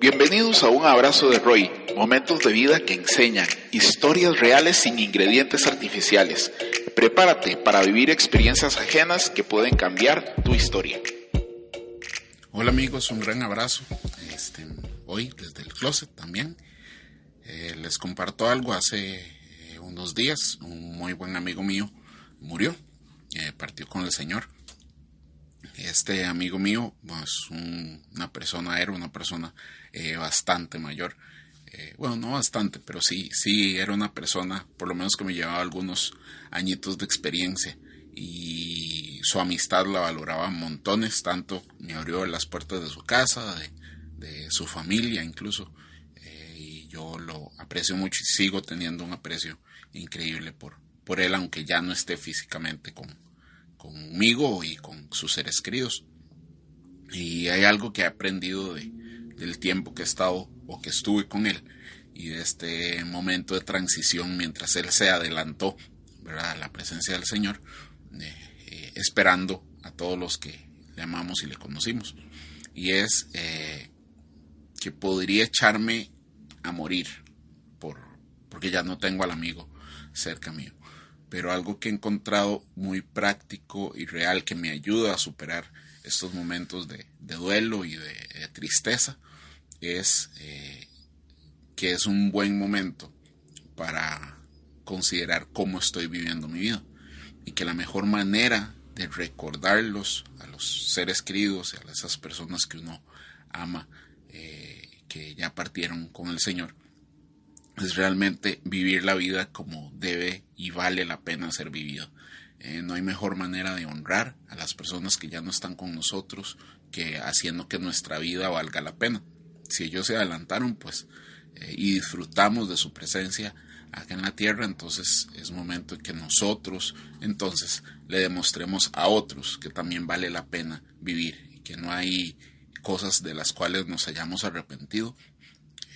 Bienvenidos a un abrazo de Roy, momentos de vida que enseñan, historias reales sin ingredientes artificiales. Prepárate para vivir experiencias ajenas que pueden cambiar tu historia. Hola amigos, un gran abrazo. Este, hoy desde el closet también. Eh, les comparto algo. Hace eh, unos días un muy buen amigo mío murió, eh, partió con el Señor. Este amigo mío, pues una persona, era una persona eh, bastante mayor. Eh, bueno, no bastante, pero sí, sí era una persona, por lo menos que me llevaba algunos añitos de experiencia y su amistad la valoraba montones, tanto me abrió las puertas de su casa, de, su familia incluso, eh, y yo lo aprecio mucho y sigo teniendo un aprecio increíble por, por él, aunque ya no esté físicamente con, conmigo y con sus seres queridos. Y hay algo que he aprendido de, del tiempo que he estado o que estuve con él y de este momento de transición mientras él se adelantó ¿verdad? a la presencia del Señor, eh, eh, esperando a todos los que le amamos y le conocimos. Y es eh, que podría echarme a morir por, porque ya no tengo al amigo cerca mío pero algo que he encontrado muy práctico y real que me ayuda a superar estos momentos de, duelo y de, tristeza es eh, que es un buen momento para considerar cómo estoy viviendo mi vida y que la mejor manera de recordarlos a los seres queridos y a esas personas que uno ama eh, que ya partieron con el Señor es realmente vivir la vida como debe y vale la pena ser vivido. Eh, no hay mejor manera de honrar a las personas que ya no están con nosotros que haciendo que nuestra vida valga la pena. Si ellos se adelantaron, pues, eh, y disfrutamos de su presencia acá en la tierra, entonces es momento que nosotros, entonces, le demostremos a otros que también vale la pena vivir y que no hay cosas de las cuales nos hayamos arrepentido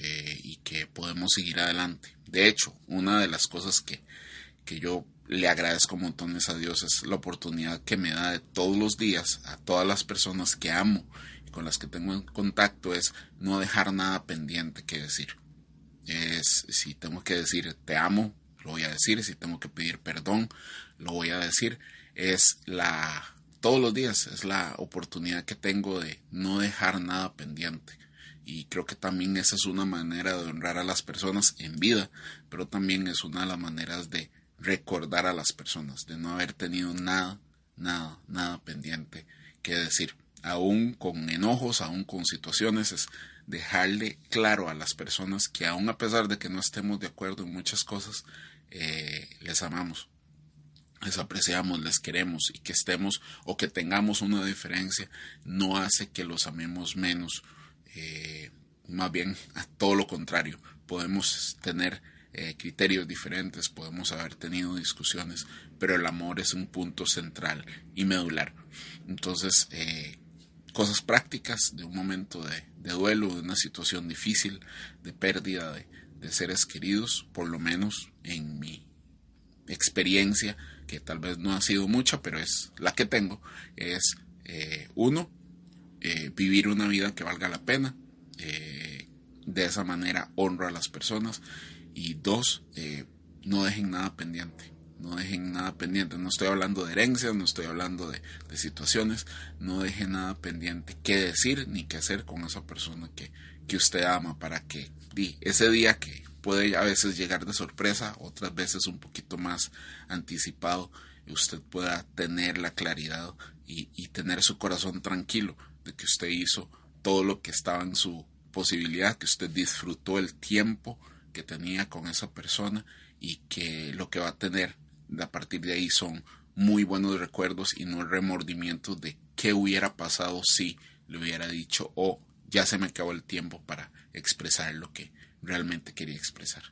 eh, que podemos seguir adelante. De hecho, una de las cosas que, que yo le agradezco montones a Dios es la oportunidad que me da de todos los días a todas las personas que amo y con las que tengo en contacto es no dejar nada pendiente que decir. Es si tengo que decir te amo, lo voy a decir, si tengo que pedir perdón, lo voy a decir. Es la todos los días es la oportunidad que tengo de no dejar nada pendiente y creo que también esa es una manera de honrar a las personas en vida, pero también es una de las maneras de recordar a las personas, de no haber tenido nada, nada, nada pendiente que decir. Aún con enojos, aún con situaciones, es dejarle claro a las personas que aún a pesar de que no estemos de acuerdo en muchas cosas, eh, les amamos, les apreciamos, les queremos y que estemos o que tengamos una diferencia no hace que los amemos menos eh, más bien a todo lo contrario, podemos tener eh, criterios diferentes, podemos haber tenido discusiones, pero el amor es un punto central y medular. Entonces, eh, cosas prácticas de un momento de, duelo, de una situación difícil, de pérdida de, seres queridos, por lo menos en mi experiencia, que tal vez no ha sido mucha, pero es la que tengo, es uno, eh, vivir una vida que valga la pena. Eh, de esa manera honro a las personas. Y dos, eh, no dejen nada pendiente. No dejen nada pendiente. No estoy hablando de herencias, no estoy hablando de, situaciones. No dejen nada pendiente qué decir ni qué hacer con esa persona que, que usted ama para que ese día que puede a veces llegar de sorpresa, otras veces un poquito más anticipado, usted pueda tener la claridad y, y tener su corazón tranquilo que usted hizo todo lo que estaba en su posibilidad, que usted disfrutó el tiempo que tenía con esa persona y que lo que va a tener a partir de ahí son muy buenos recuerdos y no remordimientos de qué hubiera pasado si le hubiera dicho o ya se me acabó el tiempo para expresar lo que realmente quería expresar.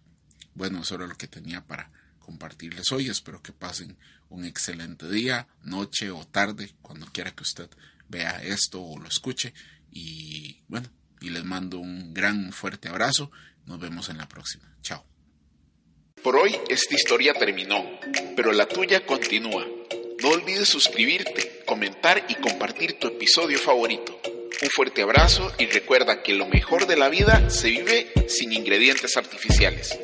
Bueno, eso era lo que tenía para compartirles hoy. Espero que pasen un excelente día, noche o tarde, cuando quiera que usted vea esto o lo escuche. Y bueno, y les mando un gran fuerte abrazo. Nos vemos en la próxima. Chao. Por hoy esta historia terminó, pero la tuya continúa. No olvides suscribirte, comentar y compartir tu episodio favorito. Un fuerte abrazo y recuerda que lo mejor de la vida se vive sin ingredientes artificiales.